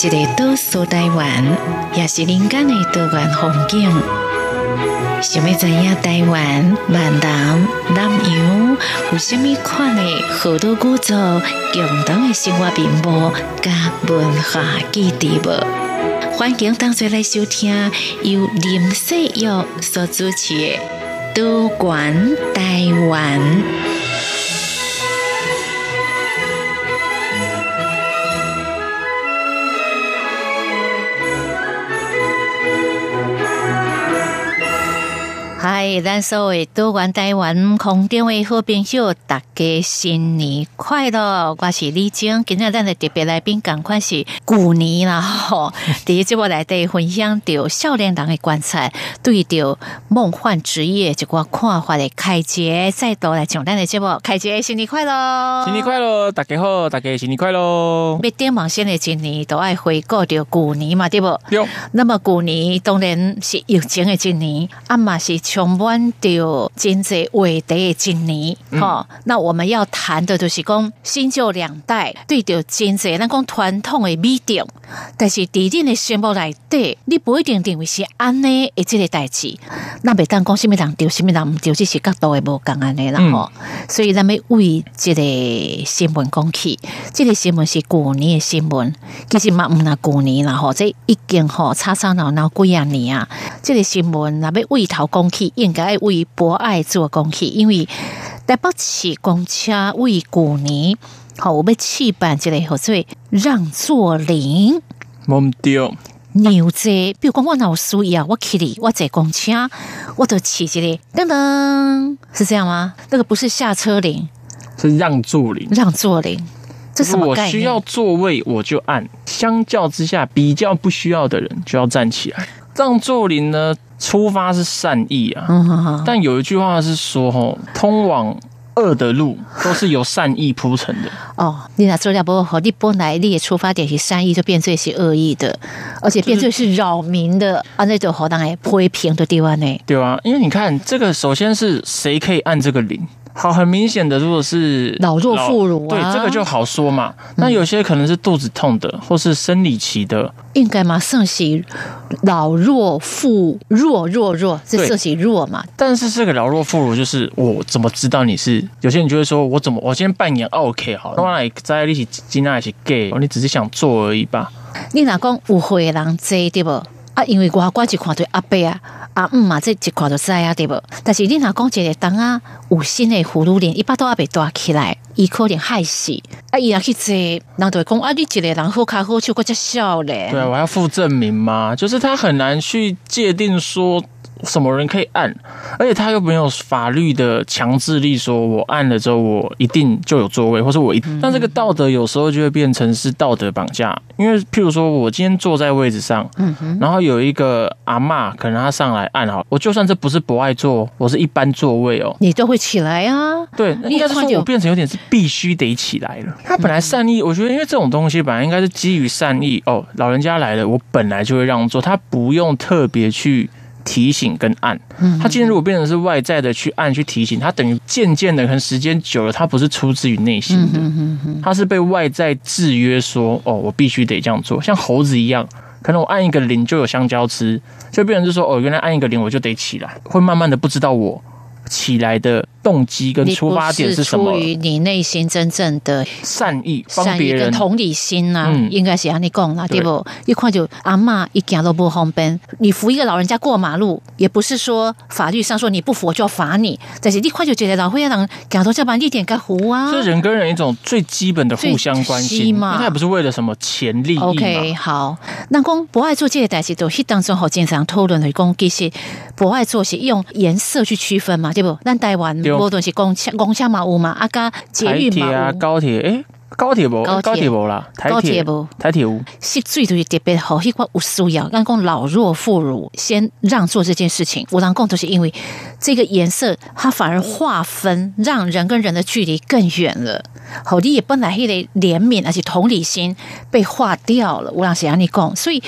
一个岛所台湾，也是人间的多元风景。想要知影台湾闽南南洋有虾米款的好多古早共同的生活面貌甲文化基地无？欢迎同学来收听由林世玉所主持的《多元台湾》。Hi. 嗨，咱所有多元台湾空中的好朋友，大家新年快乐！我是李晶，今日咱的特别来宾，赶快是古年啦 吼！第一节目来对分享着少年人的观察，对着梦幻职业一个看法的开节，再度来上咱的节目，开节新年快乐！新年快乐，大家好，大家新年快乐！每点忙新的一年都爱回顾着古年嘛，对不？有。那么古年当然是疫情的一年，啊嘛是。充满着真济话题的一年，哈，那我们要谈的就是讲新旧两代对着真济，咱讲传统的美德，但是伫恁的宣布内底，你不一定认为是安尼的即个代志，那袂当讲什物人对，什物人毋对，即是角度会无共安尼啦，吼，所以咱们为即个新闻讲起，这个新闻是旧年的新闻，其实嘛毋若旧年啦，吼，这已经吼吵吵闹闹几啊年啊，这个新闻若要为头讲起。应该为博爱做公益，因为台北市公车为过年，好，我们去办这个，所以让座铃，冇丢牛仔，比如讲我老需要，我去里，我坐公车，我都骑这里，噔噔，是这样吗？那个不是下车铃，是让座铃，让座铃，这什么概念？我需要座位，我就按。相较之下，比较不需要的人就要站起来。让座铃呢？出发是善意啊，但有一句话是说：“吼，通往恶的路都是由善意铺成的。”哦，你那做了不好，你本来你的出发点是善意，就变成是恶意的，而且变成是扰民的啊，那种好当然批评的地方呢？对啊，因为你看这个，首先是谁可以按这个铃？好，很明显的，如果是老弱妇孺，对这个就好说嘛。那有些可能是肚子痛的，或是生理期的，应该嘛算是老弱妇弱弱弱，这算是弱嘛。但是这个老弱妇孺，就是我怎么知道你是？有些人就会说，我怎么我今天扮演 OK 好，了，我来在一起今天一起 gay，你只是想做而已吧？你哪讲误会人这对不？啊，因为我关一看到阿伯啊。阿姆嘛，这一看就知啊，对不？但是你若讲一个当啊，有新的葫芦脸，一般都阿伯带起来，伊可能害死。啊，伊若去坐，人就会讲啊，你一个人好卡好笑，个只笑咧。对，我要附证明嘛？就是他很难去界定说。什么人可以按？而且他又没有法律的强制力，说我按了之后我一定就有座位，或者我一……但这个道德有时候就会变成是道德绑架。因为譬如说我今天坐在位置上，然后有一个阿妈，可能他上来按好，我就算这不是不爱坐，我是一般座位哦，你都会起来啊？对，应该是说我变成有点是必须得起来了。他本来善意，我觉得因为这种东西本来应该是基于善意哦，老人家来了，我本来就会让座，他不用特别去。提醒跟按，他今天如果变成是外在的去按去提醒，他等于渐渐的，可能时间久了，他不是出自于内心的，他是被外在制约，说哦，我必须得这样做，像猴子一样，可能我按一个铃就有香蕉吃，就变成就说哦，原来按一个铃我就得起来，会慢慢的不知道我起来的。动机跟出发点是什么？出于你内心真正的善意、善意跟同理心呐，应该是让你讲啦，对不？一看就阿妈一讲都不方便。你扶一个老人家过马路，也不是说法律上说你不扶就要罚你，但是一看就觉得老会让讲到这般一点该扶啊。这人跟人一种最基本的互相关心嘛，那也不是为了什么钱利益 OK，好，那公不爱做这些代志，都是当中好经常讨论的，讲其实不爱做是用颜色去区分嘛，对不？那台湾。无论是公车、公车嘛有嘛，啊，加捷运嘛有，高铁诶。高铁无，高铁无啦，高铁无，台铁无。是最最特别好，一块有需要，刚讲老弱妇孺先让座这件事情，我当共都是因为这个颜色，它反而划分让人跟人的距离更远了。好，你也本来一个怜悯，而且同理心被划掉了。我让谁让你讲？所以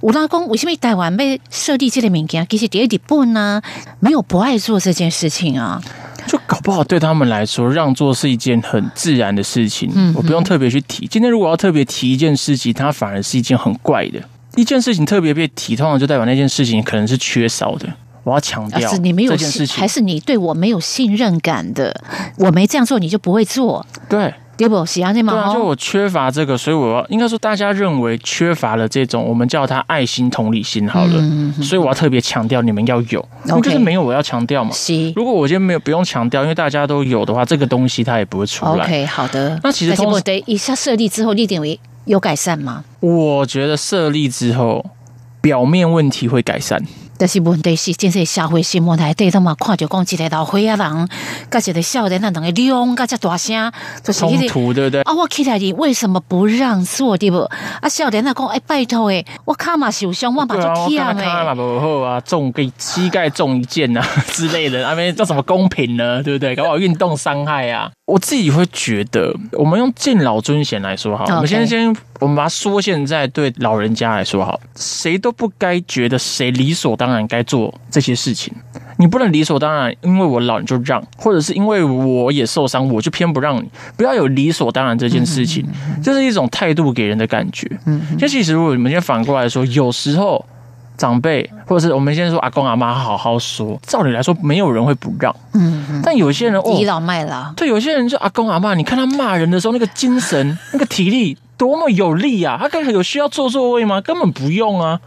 我当讲为什么台湾被设立这个物件？其实第一日本呢，没有不爱做这件事情啊。就搞不好对他们来说，让座是一件很自然的事情，嗯我不用特别去提。今天如果要特别提一件事情，它反而是一件很怪的。一件事情特别被提，通常就代表那件事情可能是缺少的。我要强调而是你没有事情，还，是你对我没有信任感的？我没这样做，你就不会做，对对不？喜安尼嘛？对啊，就哦我缺乏这个，所以我要应该说，大家认为缺乏了这种，我们叫它爱心同理心好了。嗯所以我要特别强调，你们要有，因为就是没有我要强调嘛。是如果我今天没有不用强调，因为大家都有的话，这个东西它也不会出来。OK，好的。那其实我得一下设立之后，立点为有改善吗？我觉得设立之后，表面问题会改善。但是问题是，真是社会新闻内底他嘛看着讲一个老岁仔人，甲一个少年，那两个两甲遮大声，就是冲迄个。突，对不对？啊，我起来你为什么不让座对不？啊，少年啊讲，哎、拜托诶，我卡嘛受伤，我嘛做对啊，我看忝他嘛诶。不好啊，中给膝盖中一箭啊 之类的，那边叫什么公平呢？对不对？搞不好运动伤害啊。我自己会觉得，我们用敬老尊贤来说好，我们先先我们把它缩现在对老人家来说好，谁都不该觉得谁理所当然该做这些事情。你不能理所当然，因为我老你就让，或者是因为我也受伤，我就偏不让你。不要有理所当然这件事情，这是一种态度给人的感觉。嗯就其实如果你们先反过来说，有时候长辈或者是我们先说阿公阿妈好好说，照理来说没有人会不让，嗯，但有些人哦倚，老卖老，对，有些人就阿公阿妈，你看他骂人的时候那个精神、那个体力多么有力啊！他根本有需要坐座位吗？根本不用啊。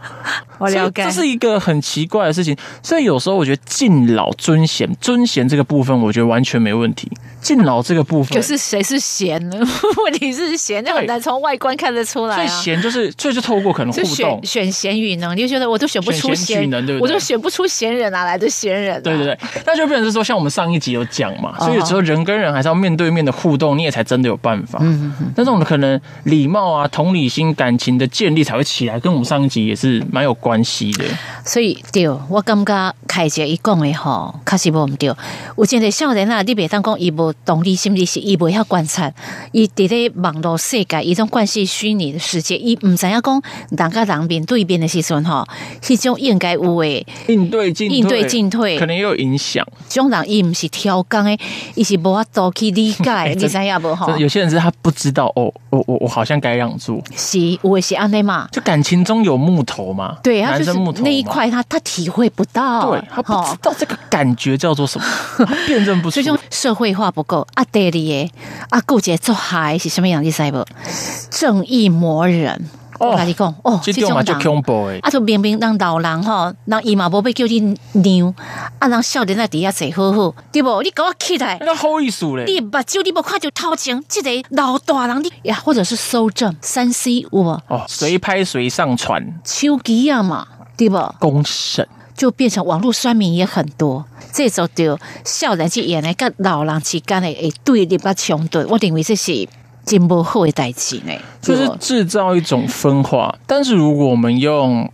我了解这是一个很奇怪的事情。所以有时候我觉得敬老尊贤，尊贤这个部分，我觉得完全没问题。敬老这个部分，可是谁是贤呢？问题是贤，就很难从外观看得出来所以啊。贤就是，所以就透过可能互动选，选贤与能，你就觉得我都选不出贤举贤能对不对我都选不出贤人，哪来的贤人、啊？对对对，那就变成是说，像我们上一集有讲嘛，哦所以有时候人跟人还是要面对面的互动，你也才真的有办法。嗯嗯。但这种可能礼貌啊、同理心、感情的建立才会起来，跟我们上一集也是蛮有关系的。所以对我感觉凯姐伊讲的吼，确实无毋对。有真个少年啊，你袂当讲伊无同理心，你是伊袂晓观察，伊伫咧网络世界，伊种关系虚拟的世界，伊毋知影讲人甲人面对面的时阵吼，迄种应该有诶，应对进退，应对进退可能也有影响。这种人伊毋是挑工诶，伊是无法度去理解，你知影无吼？有些人是他不知道哦，我我我好像该让座，是有诶是安尼嘛？就感情中有木头嘛，对，他就是那一。块他他体会不到，对他不知道这个感觉叫做什么，他辨认不出所以。种社会化不够啊，第二个啊，顾杰做还是什么样？的？赛博？正义魔人。我跟你讲，哦，这种嘛就恐怖诶，啊，就明明让老人吼，人伊嘛无要叫你让，啊，人少年在底下坐好好，对不？你给我起来，那好意思嘞。你目睭你无看就头前，这个老大人你呀，或者是搜证三 C 有无？哦，随拍随上传，手机啊嘛，对不？公审。就变成网络酸民也很多，这就少年去演的跟老人之间的诶对立啊冲突，我认为这是真不好的代志呢。就是制造一种分化。但是如果我们用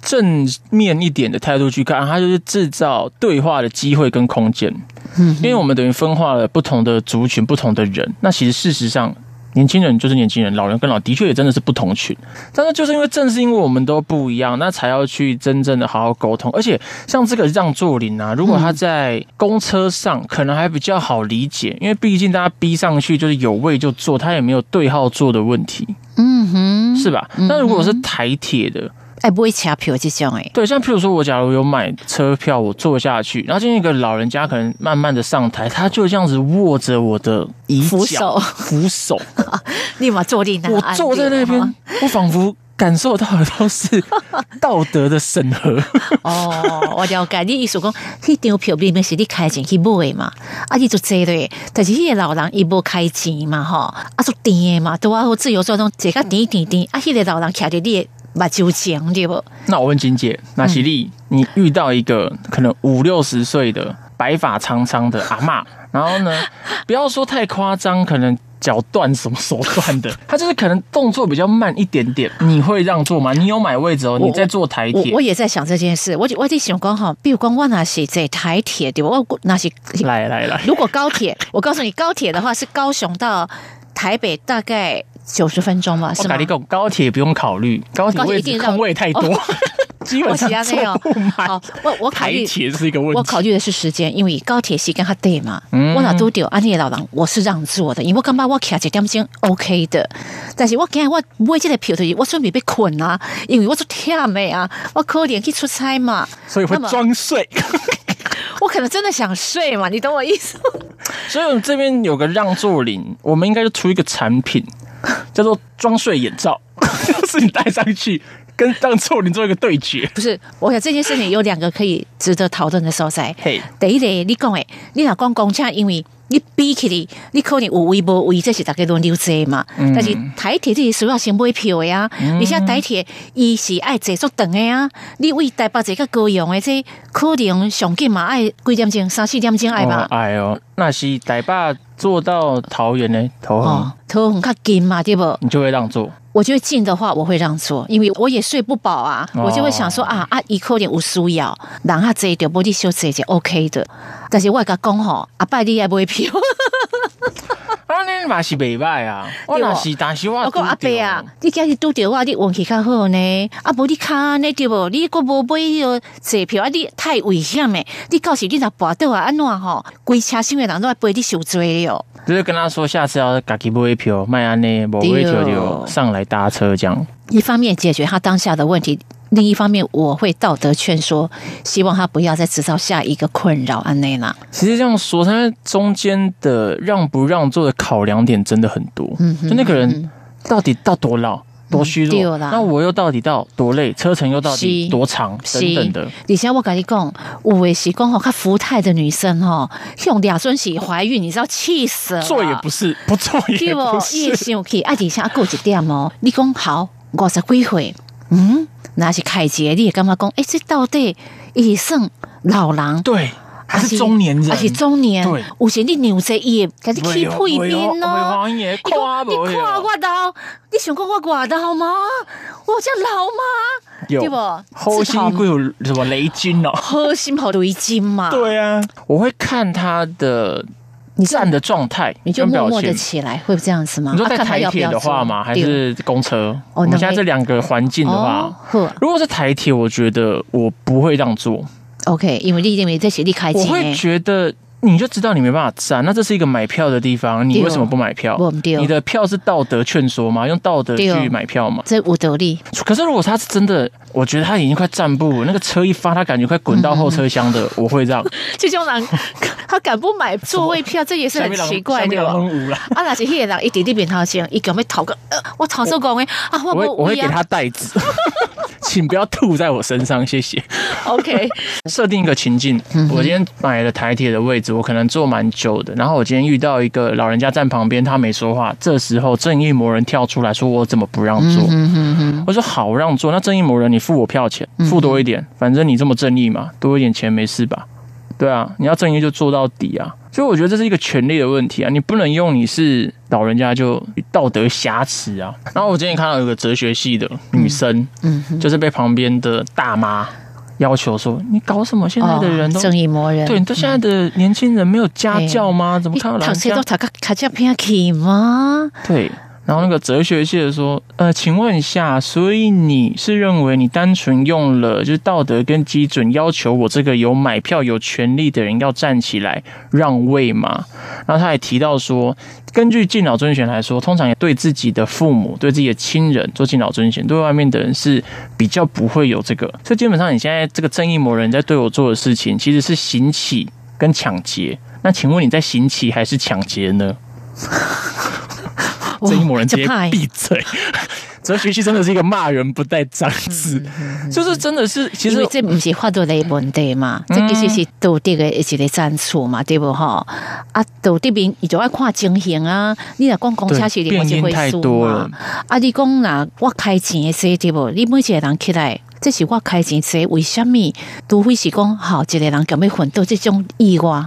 正面一点的态度去看，它就是制造对话的机会跟空间。嗯因为我们等于分化了不同的族群、不同的人。那其实事实上。年轻人就是年轻人，老人跟老的确也真的是不同群，但是就是因为正是因为我们都不一样，那才要去真正的好好沟通。而且像这个让座铃啊，如果他在公车上，可能还比较好理解，因为毕竟大家逼上去就是有位就坐，他也没有对号坐的问题。嗯哼，是吧？那如果是台铁的，哎，不会掐票这种诶，对，像譬如说我假如有买车票，我坐下去，然后今天一个老人家可能慢慢的上台，他就这样子握着我的椅扶手。扶手，立马坐定，我坐在那边，我仿佛感受到的都是 道德的审核。哦，我了解你意思讲，迄张票明明是你开钱去买的嘛，啊，你就坐咧，但是迄个老人伊无开钱嘛，吼，啊，就甜的嘛，都啊，我自由做种坐较甜甜甜，啊，迄个老人徛伫你的目睭前对不？那我问金姐，那喜丽，你遇到一个可能五六十岁的白发苍苍的阿嬷，然后呢，不要说太夸张，可能脚断什么手断的，他就是可能动作比较慢一点点，你会让座吗？你有买位置哦，你在坐台铁我我，也在想这件事，我就我在想讲哈，比如讲我那是在台铁对吧？我那是来来来，如果高铁，我告诉你，高铁的话是高雄到台北大概九十分钟吧，是吗我跟你？讲，高铁不用考虑，高铁位置空位太多，基本上我是这样坐不满好，我我考台虑。铁是一个问题。我考虑的是时间，因为高铁时间较短嘛。嗯我老都丢安尼的老人，我是让座的，因为我感觉我徛一点钟 OK 的。但是我今日我买这个票就是我准备被困啊，因为我做忝的啊，我可能去出差嘛，所以会装睡。我可能真的想睡嘛，你懂我意思？所以我们这边有个让座铃，我们应该就出一个产品，叫做装睡眼罩，就是你戴上去 跟让座铃做一个对决。不是，我想这件事情有两个可以值得讨论的所在。嘿，第一个，你讲诶，你若讲公车，因为你比起你，你可能有微博、微，这是大家轮流坐嘛。嗯但是台铁这是需要先买票的呀，而且台铁伊是爱坐足长的啊。你为台北坐个高雄的，这可能上紧嘛爱几点钟，三四点钟爱哦吧？哎呦，那是台爸坐到桃园呢，头哦很，头很较近嘛，对不？你就会让座。我觉得近的话，我会让座，因为我也睡不饱啊，哦我就会想说啊啊，伊可能有需要，人他坐着，无你小坐就 OK 的。但是我甲讲吼，阿爸你也买票，嘛是袂歹啊，我那是，但是我我讲阿伯啊你今日拄着我，你运气较好呢，啊无你卡呢对无？你个无买迄坐票啊，你太危险诶！你到时你若跋倒啊，安怎吼？规车厢诶人都要陪你受罪了。就是跟他说下次要自己买票，卖安呢，无买票就上来搭车这样。一方面解决他当下的问题，另一方面我会道德劝说，希望他不要再制造下一个困扰安内啦。其实这样说，他中间的让不让座的考量点真的很多。嗯哼就那个人到底到多老、多虚弱，那我又到底到多累，车程又到底多长等等的。底下我跟你讲，有的是讲吼，看福泰的女生吼，用俩孙喜怀孕，你知道气死了。做也不是，不做也对不？不伊会是。生气，啊，底下还有一点哦，你讲好五十几岁，嗯，那是凯杰，你也干嘛讲，诶，这到底伊是算老人？对，还是中年人，而且中年？对有时你牛仔伊会开始起袂配边袂咯。你讲看无你看我老，你想讲我外老吗？我这老吗？有对不后心会有什么雷军哦？核心好雷军嘛？，对啊，我会看他的你站的状态你就表默默的现。起来，会这样子吗？你说在台铁的话吗？还是公车？哦我们现在这两个环境的话如果是台铁，我觉得我不会让座，，OK，因为你认为这是你开我会，觉得你就知道你没办法站，那这是一个买票的地方，你为什么不买票？你的票是道德劝说吗？用道德去买票吗？这无道理。可是如果他是真的，我觉得他已经快站不稳，那个车一发，他感觉快滚到后车厢的，我会让。这种人 他敢不买座位票，这也是很奇怪的。啊，那是迄个人一直伫面头前，一个要讨个，呃，我讨说讲诶，啊，我我会我会给他袋子，请不要吐在我身上，谢谢。，OK，设定一个情境，嗯我今天买了台铁的位置，我可能坐蛮久的，然后我今天遇到一个老人家站旁边，他没说话，这时候正义魔人跳出来说：“我怎么不让座？”嗯哼哼，我说：“好，让座。”那正义魔人，你付我票钱，嗯付多一点，反正你这么正义嘛，多一点钱没事吧？对啊，你要正义就做到底啊。所以我觉得这是一个权利的问题啊，你不能用你是老人家就道德瑕疵啊。然后我今天看到有个哲学系的女生，就是被旁边的大妈要求说：“你搞什么？现在的人都、哦正义魔人，对，你都现在的年轻人没有家教吗？怎么你看到老人家读册都读个卡加偏去吗？对？”然后那个哲学系的说：“呃，请问一下，所以你是认为你单纯用了就是道德跟基准要求我这个有买票有权利的人要站起来让位吗？”然后他也提到说，根据敬老尊贤来说，通常也对自己的父母、对自己的亲人做敬老尊贤，对外面的人是比较不会有这个。所以基本上，你现在这个正义魔人在对我做的事情，其实是行乞跟抢劫。那请问你在行乞还是抢劫呢？哇正义魔人直接闭嘴。哲学系真的是一个骂人不带脏字，就是真的是其实这不是法律的问题嘛，嗯这其实是道德的一个战术嘛，对不哈？啊，道德面伊就爱看情形啊，你若讲公车是另外一回变因太事多了嘛。啊，你讲若我开钱的说对不？你每一个人起来，这是我开钱说，为什么？除非是讲好一个人敢要奋斗这种意外。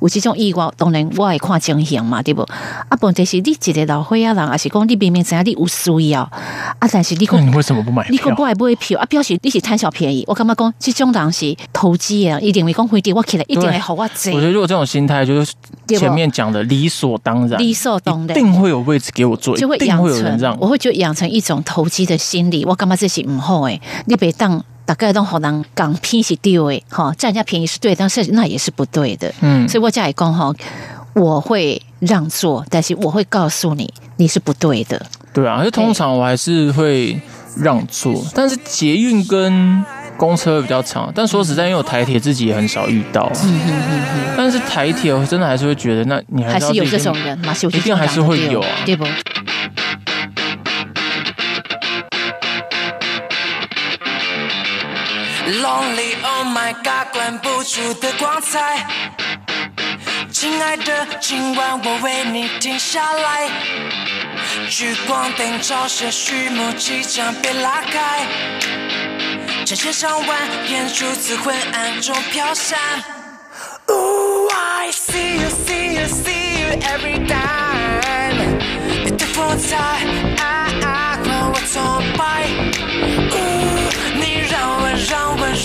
有这种意外，当然我会看情形嘛，对不？啊，问题是你一个老岁仔人，还是讲你明明知影你有需要，啊，但是你讲那你为什么不买票你讲不？爱买票啊，表示你是贪小便宜。我感觉讲，这种人是投机的人，一定会讲回地我起来，一定会好我我坐觉。得如果这种心态，就是前面讲的理所当然，理所当然一定会有位置给我坐，就会养一定会有人成让，我会觉得养成一种投机的心理。我感觉这是唔好诶，你别当大概都好人港批是对的，哈，占人家便宜是对，但是那也是不对的。嗯，所以我家里讲哈，我会让座，但是我会告诉你你是不对的。对啊，就通常我还是会让座，但是捷运跟公车会比较长。但说实在，因为我台铁自己也很少遇到，但是台铁我真的还是会觉得，那你还是要还是有这种人嘛，是有一定还是会有啊对不？Lonely, oh my god，关不住的光彩。亲爱的，今晚我为你停下来。聚光灯照射序幕即将被拉开，成千上万眼珠子昏暗中飘闪。Ooh, I see you, see you, see you every time。你的风采，啊啊，让我崇拜。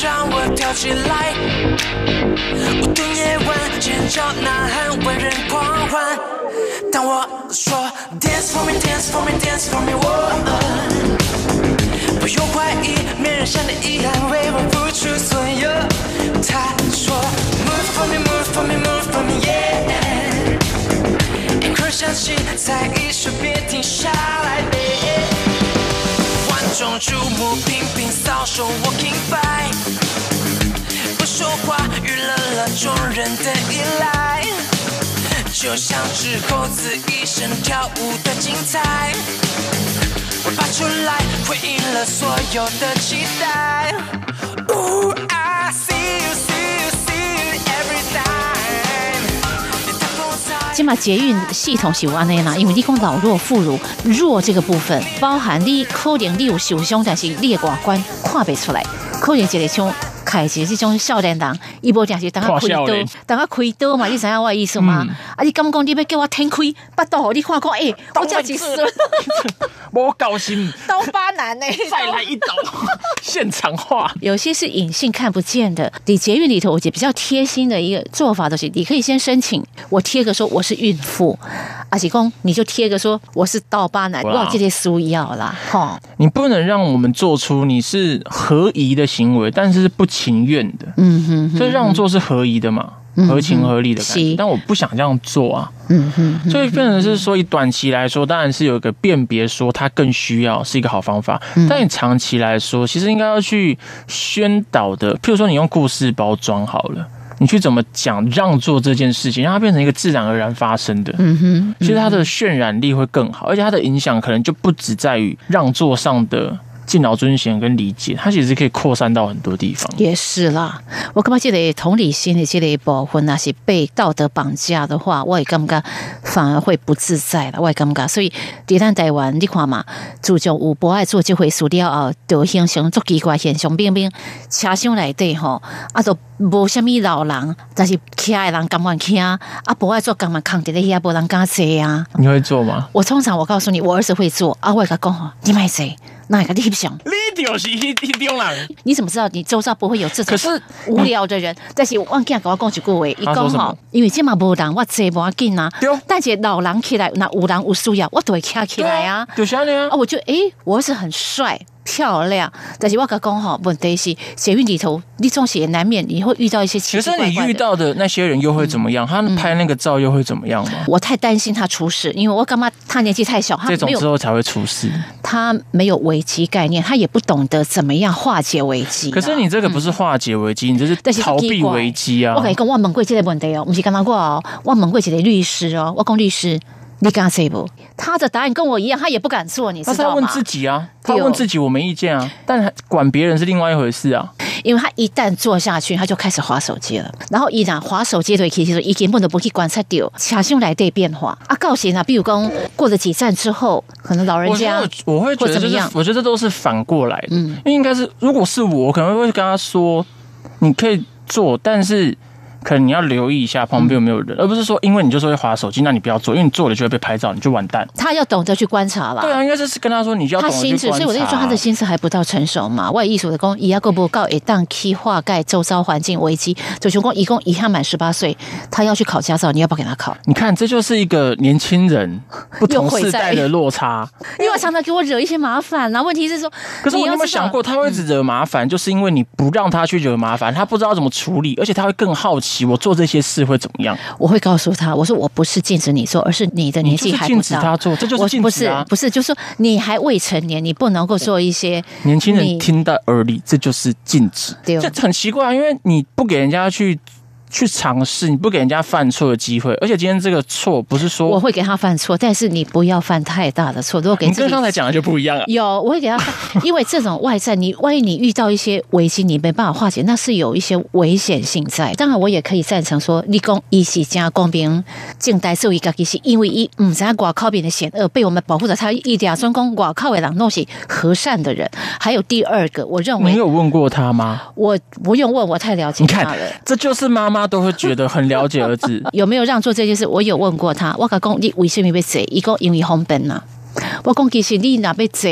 让我跳起来。无灯夜晚，尖叫呐喊，万人狂欢。当我说 Dance for me, dance for me, dance for me，我不用怀疑，没人像你一样为我付出所有。他说 Move for me, move for me, move for me, yeah。音乐响起，在一首别停下来 Yeah. 众瞩目，频频搔首，Walking by，不说话，娱乐了众人的依赖，就像只猴子一身跳舞的精彩，我发出来，回应了所有的期待。Ooh, I 起码捷运系统是有安尼啦，因为你讲老弱妇孺，弱这个部分包含你可能你有受伤，但是你的外观看不出来，可能一个像。开一个这种少年人，伊无定是等下开刀等下开刀嘛，你知影我的意思吗？啊，你敢讲你要叫我天开巴肚，你看看，诶、我叫一孙我高兴，刀疤男呢、再来一刀，现场化。有些是隐性看不见的。你捷运里头，我觉得比较贴心的一个做法，就是你可以先申请，我贴个说我是孕妇，阿喜公你就贴个说我是刀疤男，哇。哇，这些输要啦，哈，你不能让我们做出你是合宜的行为，但是是不情愿的。嗯哼哼，所以让座是合宜的嘛，合情合理的感觉。但我不想这样做啊，嗯哼，所以变成是说，以短期来说，当然是有一个辨别，说它更需要是一个好方法。嗯但你长期来说，其实应该要去宣导的，譬如说你用故事包装好了。你去怎么讲让座这件事情，让它变成一个自然而然发生的，嗯哼，其实它的渲染力会更好，而且它的影响可能就不只在于让座上的敬老尊贤跟理解，它其实可以扩散到很多地方。也是啦。我感觉这个同理心的这个部分，那是被道德绑架的话，我也感觉反而会不自在了。我也感觉，所以伫咱台湾，你看嘛，自从有博爱做这回事了后，就形成足奇怪现象，明明车厢内底吼，啊都无虾米老人，但是徛的人甘愿徛，啊博爱做甘愿扛伫咧遐，无人敢坐啊。你会做吗？我通常我告诉你，我儿子会做，啊，我会甲讲吼，你买谁？那个你想？你就是一一种人。你怎么知道你周遭不会有这种可是无聊的人？但是我忘记跟我讲一句话，伊讲吼因为这嘛无人，我坐无要紧啊对。但是老人起来，那有人有需要，我都会站起来啊。就是安尼啊啊，。我就诶，我儿子很帅。漂亮，但是我跟他讲吼，问题是捷运里头，你总是也难免你会遇到一些奇可是你遇。到的那些人又会怎么样？他拍那个照又会怎么样吗？我太担心他出事，因为我干嘛？他年纪太小，他这种之后才会出事。他没有危机概念，他也不懂得怎么样化解危机啊。可是你这个不是化解危机，你这是逃避危机啊我！跟你讲，我问过这个问题哦，不是刚刚过哦，我问过一个律师哦，我讲律师，你敢说不？他的答案跟我一样，他也不敢做，你知道吗？他是要问自己啊，他问自己我没意见啊，但管别人是另外一回事啊。因为他一旦做下去，他就开始划手机了。然后依然划手机的其实已经不能不去观察到小心来对变化啊。告诉啊，比如讲过了几站之后，可能老人我觉家得我会觉得就是怎么样，我觉得这都是反过来的，嗯因为应该是如果是我，我可能会跟他说，你可以做，但是可能你要留意一下旁边有没有人，而不是说因为你就说会划手机，那你不要做，因为你做了就会被拍照，你就完蛋。他要懂得去观察啦。对啊，应该是跟他说，你就要他懂得去心智，所以我在说他的心思还不到成熟嘛。我的艺术的工，伊要够不够一旦去化盖周遭环境危机，九雄公一共一下满十八岁，他要去考驾照，你要不要给他考？你看，这就是一个年轻人不同世代的落差。因为我常常给我惹一些麻烦然后问题是说，可是我有没有想过，他会一直惹麻烦，就是因为你不让他去惹麻烦，他不知道怎么处理，而且他会更好奇我做这些事会怎么样。我会告诉他，我说我不是禁止你做，而是你的年纪还不到。止他做，这就是我不是禁止啊！不是，就是说你还未成年，你不能够做一些年轻人听到耳里，这就是禁止。对这很奇怪啊，因为你不给人家去去尝试，你不给人家犯错的机会，而且今天这个错不是说我会给他犯错，但是你不要犯太大的错。如果给你跟刚才讲的就不一样了。有，我会给他犯，因为这种外在，你万一你遇到一些危机，你没办法化解，那是有一些危险性在。当然，我也可以赞成说，立功一起加公平，静待受一个是因为一嗯，咱外靠边的险恶被我们保护着，他一点专攻外靠的人都是和善的人。还有第二个，我认为你为有问过他吗？我不用问，我太了解你看他了。，这就是妈妈妈都会觉得很了解儿子。有没有让做这件事？我有问过他，我甲讲你为什么要坐？伊讲因为方便呐。我讲其实你若要坐，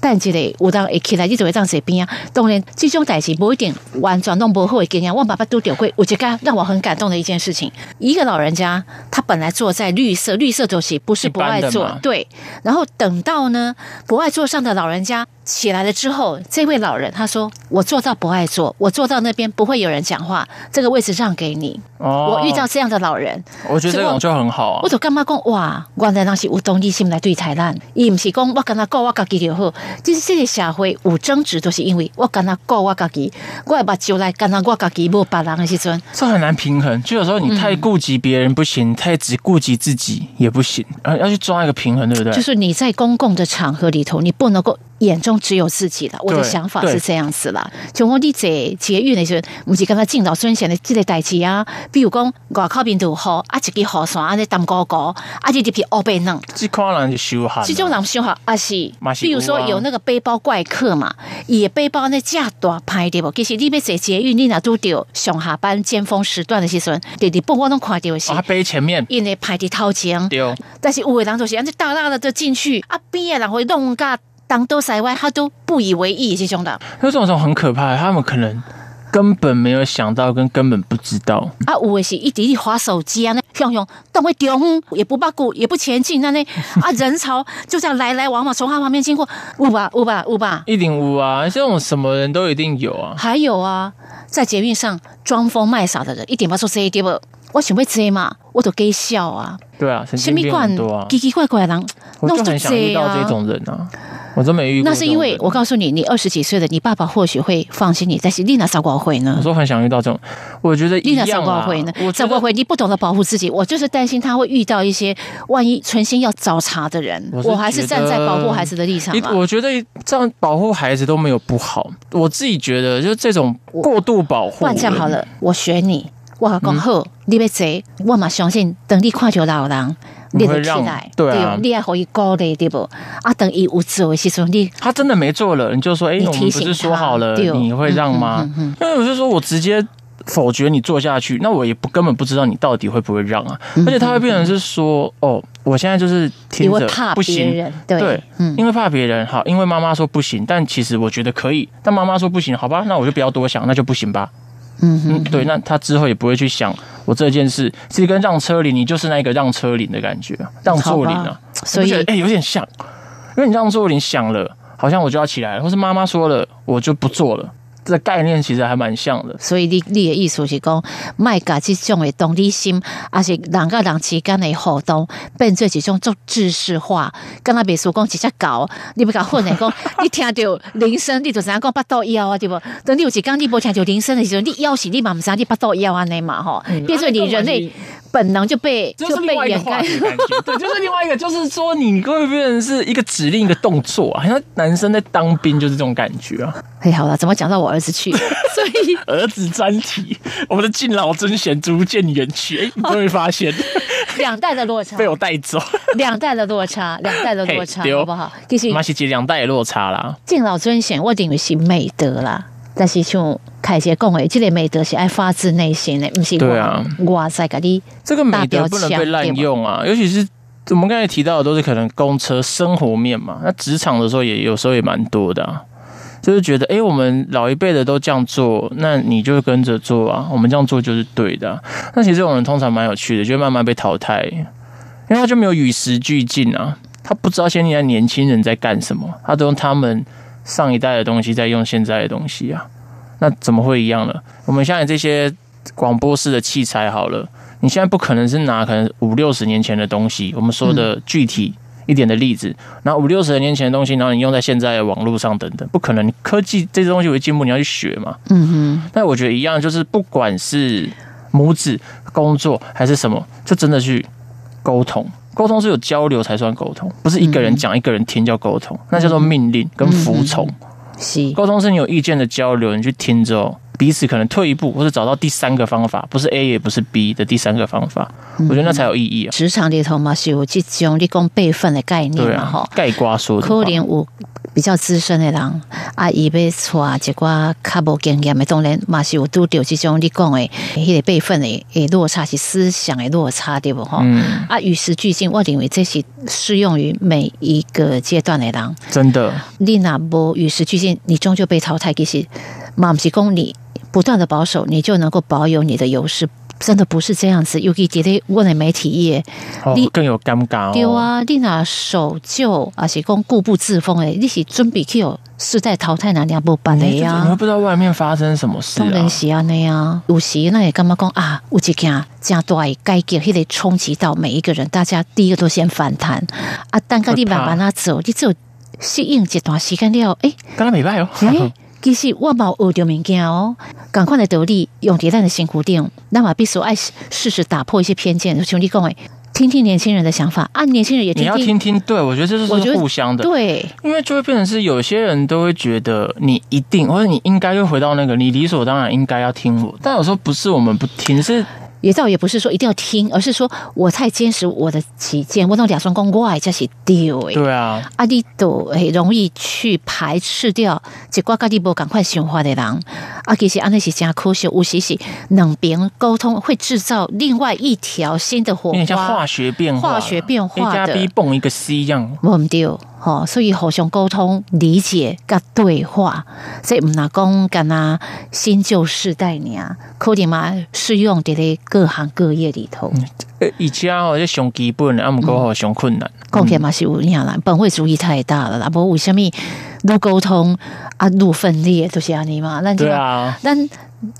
等一个有当会起来，你就会当坐边啊。当然，这种代志不一定完全弄不好的经验。我爸爸都丢过，有一个让我很感动的一件事情。一个老人家，他本来坐在绿色，绿色就是不是不爱坐，对。然后等到呢不爱坐上的老人家起来了之后，这位老人他说：“我坐到不爱坐，我坐到那边不会有人讲话，这个位置让给你。”哦我遇到，这样的老人，我觉得这种就很好啊我。就感觉讲哇，原来那是无动力心来对待咱，伊毋是讲我跟他顾我家己就好。就是这个社会有争执，都是因为我跟他顾我家己，我的目睭来跟他我家己，无别人的时阵，这很难平衡，就有时候你太顾及别人不行，太只顾及自己也不行，呃，要去抓一个平衡，对不对？就是你在公共的场合里头，你不能够眼中只有自己的。我的想法是这样子啦。像我你坐捷运的时候，不是跟他敬老尊贤的这个代志啊，比如讲外口边度雨，啊一支雨伞安尼澹高高，啊你入去乌白弄。这款人就修寒啊。这种人修好啊是比如说有那个背包怪客嘛，伊的背包那价大歹对不？其实你要坐捷运，你若拄着上下班尖峰时段的时阵，第二部我拢看到的是哦，他，背前面因为排伫头前，丢，但是有的人就是安尼大大的就进去，啊边的人会弄甲东倒西歪，他都不以为意这种的。那这种很可怕，他们可能根本没有想到，跟根本不知道。啊，有的是一直一直划手机啊，那用用动会中，也不八顾，也不前进，那那 啊人潮就这样来来往往从他旁边经过，有吧有吧有吧。一定无啊，这种什么人都一定有啊。还有啊，在捷运上装疯卖傻的人，一点不说这一点不，我想要这嘛，我都给笑啊。对啊，神经病很怪多啊。奇奇怪怪的人，我就很想遇到这种人啊，我真没遇过那。是因为我告诉你，你二十几岁的，你爸爸或许会放心你，但是丽娜少过会呢我。说很想遇到这种，我觉得一丽娜少样啊过会呢。我觉得少过会，你不懂得保护自己，我就是担心他会遇到一些万一存心要找茬的人。我还是站在保护孩子的立场。我觉得这样保护孩子都没有不好，我自己觉得就是这种过度保护。不然这样好了，我选你，我嗯讲好，你要坐，我嘛相信，等你看就老人，你会让来，对啊你还可以高的对不？啊，等伊有做的时阵，你他真的没做了，你就说，哎、我们不是说好了你会让吗？嗯嗯因为我就说我直接否决你做下去，那我也不根本不知道你到底会不会让啊。而且他会变成是说，哦，我现在就是你听着不行。对对，嗯，因为怕别人好，因为妈妈说不行，但其实我觉得可以，但妈妈说不行，好吧，那我就不要多想，那就不行吧。嗯嗯，对，那他之后也不会去想我这件事其实跟让车铃，你就是那个让车铃的感觉，让座铃啊。所以哎、有点像，因为你让座铃响了，好像我就要起来了，或是妈妈说了，我就不做了，这概念其实还蛮像的。所以你你的意思是讲，卖甲这种的同理心，而且人甲人之间的互动，变做一种做知识化，敢若别说讲直接搞，你要甲混的 讲，你听到铃声，你就知影讲巴肚枵啊，对不？等你有一天你无听到铃声的时候，你枵是你嘛毋知你巴肚枵安尼嘛吼，变做你人类本能就被就是被掩盖。对，就是另外一个，就是说你会变成是一个指令一个动作啊，好像男生在当兵就是这种感觉啊。哎，好了，怎么讲到我儿子去？所以 儿子专题，我们的敬老尊贤逐渐远去，哎、你终于发现 两代的落差，被我带走，两代的落差，两代的落差，好不好？其实马西姐两代的落差啦。敬老尊贤，我认为是美德啦。但是像凯杰讲的，这个美德是爱发自内心的，不是对啊哇塞，给你这个美德不能被滥用啊，尤其是我们刚才提到的都是可能公车生活面嘛，那职场的时候也有时候也蛮多的、啊，就是觉得哎、诶我们老一辈的都这样做，那你就跟着做啊，我们这样做就是对的啊、那其实这种人通常蛮有趣的，就会慢慢被淘汰，因为他就没有与时俱进啊，他不知道现在年轻人在干什么，他都用他们上一代的东西在用现在的东西啊，那怎么会一样呢？我们现在这些广播式的器材好了，你现在不可能是拿可能五六十年前的东西，我们说的具体一点的例子，那五六十年前的东西，然后你用在现在的网络上等等，不可能。科技这些东西会进步，你要去学嘛。嗯哼但我觉得一样，就是不管是母子工作还是什么，就真的去沟通。沟通是有交流才算沟通，不是一个人讲一个人听叫沟通，那叫做命令跟服从。沟通是你有意见的交流，你去听之后，彼此可能退一步，或者找到第三个方法，不是 A 也不是 B 的第三个方法，我觉得那才有意义啊。职场里头嘛是有这种你讲备份的概念嘛吼，，盖瓜说的可能有比较资深的人啊，伊要带一寡较无经验的，当然嘛是有拄着这种你讲的迄个备份的诶落差，是思想的落差，对不吼？嗯，啊，与时俱进，我认为这是适用于每一个阶段的人。真的，你若无与时俱进，你终究被淘汰。其实，嘛不是讲你不断的保守，你就能够保有你的优势，真的不是这样子。尤其伫咧我的媒体业，你哦更有尴尬哦。对啊，你若守旧，而是讲固步自封诶，你是准备去有世代淘汰哪两部办的你就你会？不知道外面发生什么事啊当然。是安尼啊，有时那也干嘛讲啊？有一件真大的改革，迄个冲击到每一个人，大家第一个都先反弹啊。等到你慢慢啊走，你只有适应一段时间了，诶、刚刚没拜哦。诶、其实我嘛有学着物件哦，赶快的道理用迭代的辛苦顶，那么必须爱试试打破一些偏见，就像你讲诶，听听年轻人的想法啊，年轻人也你要听听听，对我觉得这就是互相的，对，因为就会变成是有些人都会觉得你一定或者你应该又回到那个你理所当然应该要听我，但有时候不是我们不听，是也倒也不是说一定要听，而是说我太坚持我的己见，我弄两双公我才是对的。对啊，啊，你都很容易去排斥掉一寡家己无赶快想法的人。啊，其实安尼是真可惜，有时是两边沟通会制造另外一条新的火有点像化。学变化，化学变化 A 加的 B 蹦一个 C 一样，我唔对，吼、所以互相沟通、理解、甲对话，这唔那讲干呐新旧世代呢，可能嘛适用伫咧各行各业里头。呃，以前哦，就上基本，啊，毋过吼上困难，讲起来嘛是有影啦，本位主义太大了啦，无为什么愈沟通啊愈分裂，都是安尼嘛？咱对，啊，咱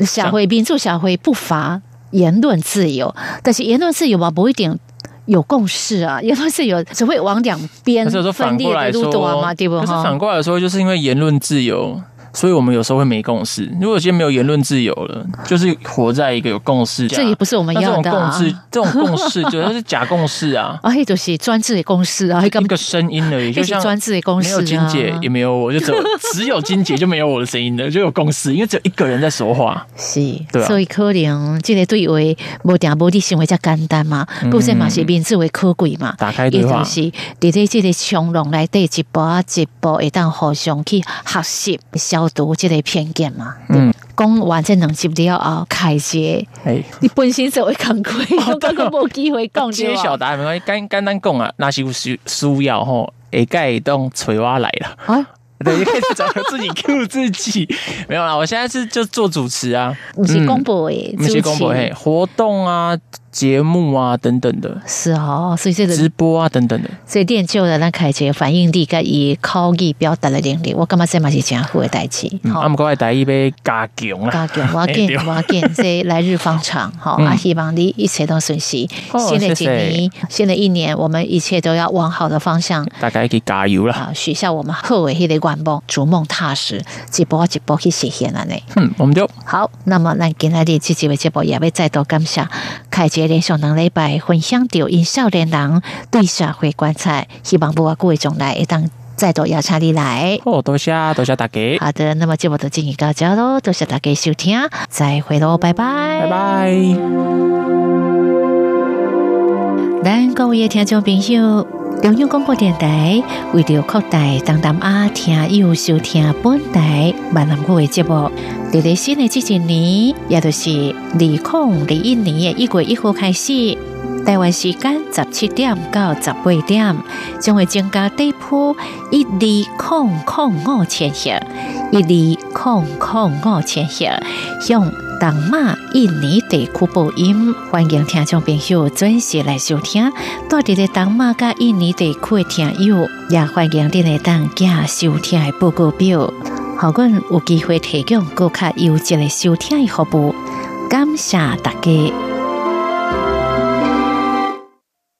社会民主社会不乏言论自由，但是言论自由嘛不一定。有共识啊，也不是有只会往两边分裂的路多嘛，对不可是？反过来说，就是因为言论自由。所以我们有时候会没共识。如果今天没有言论自由了，就是活在一个有共识下，这也不是我们要的啊共识，这种共识 就是假共识啊，啊，迄就是专制的共识啊，迄一个声音而已，就像专制的共识啊没有金姐也没有我，就只有 只有金姐就没有我的声音了，就有共识，因为只有一个人在说话。是，对啊所以可能这个对为无定无你想为才简单嘛，不是嘛是民主为可贵嘛。打开对话，是伫咧这个从容内底一步啊一步，会当互相去学习消毒这个偏见嘛。嗯，讲完这两集了后，凯杰，哎，你本身就会讲过，我刚刚无机会讲揭对吧？晓答案没关系，简简单讲啊，那是有需需要吼，会盖动锤我来了。啊，对，你可以找自己 Q 自己，没有啦，我现在是就做主持啊，不是公布的那些主公布诶，活动啊、节目啊等等的，是哦，所以这个直播啊等等的，所以练就了咱凯杰反应力甲伊口语表达的能力，我感觉这嘛是真好的代志。嗯，好啊，毋过我第一杯加强啦，加强，我 要紧，哎对。我要紧，这来日方长，哈、嗯。啊，希望你一切都顺遂。哦新的谢谢。几年，新的一年，我们一切都要往好的方向。大家一起加油啦。啊，许下我们好的迄个愿望，逐梦踏实，一步一步去实现安尼。嗯，我们就。好，那么咱今日的这几位节目也要再度感谢凯杰连续两礼拜分享着因少年人对社会观察，希望不各位将来会当再度邀请你来。哦，多谢多谢大家，好的，那么节目就进行到这喽，多谢大家收听，再会喽，拜拜，拜拜。咱各位的听众朋友，中央广播电台为了扩大东南亚听友收听本台闽南语的节目，伫咧新的这一年，也就是二零二一年的一月一号开始，台湾时间十七点到十八点将会增加地铺一二空空五千赫，一二空空五千赫，向东马印尼地区播音，欢迎听众朋友准时来收听。带着的东马加印尼地区的听友，也欢迎你来当家收听的报告表，好阮有机会提供更加优质的收听的服务。感谢大家。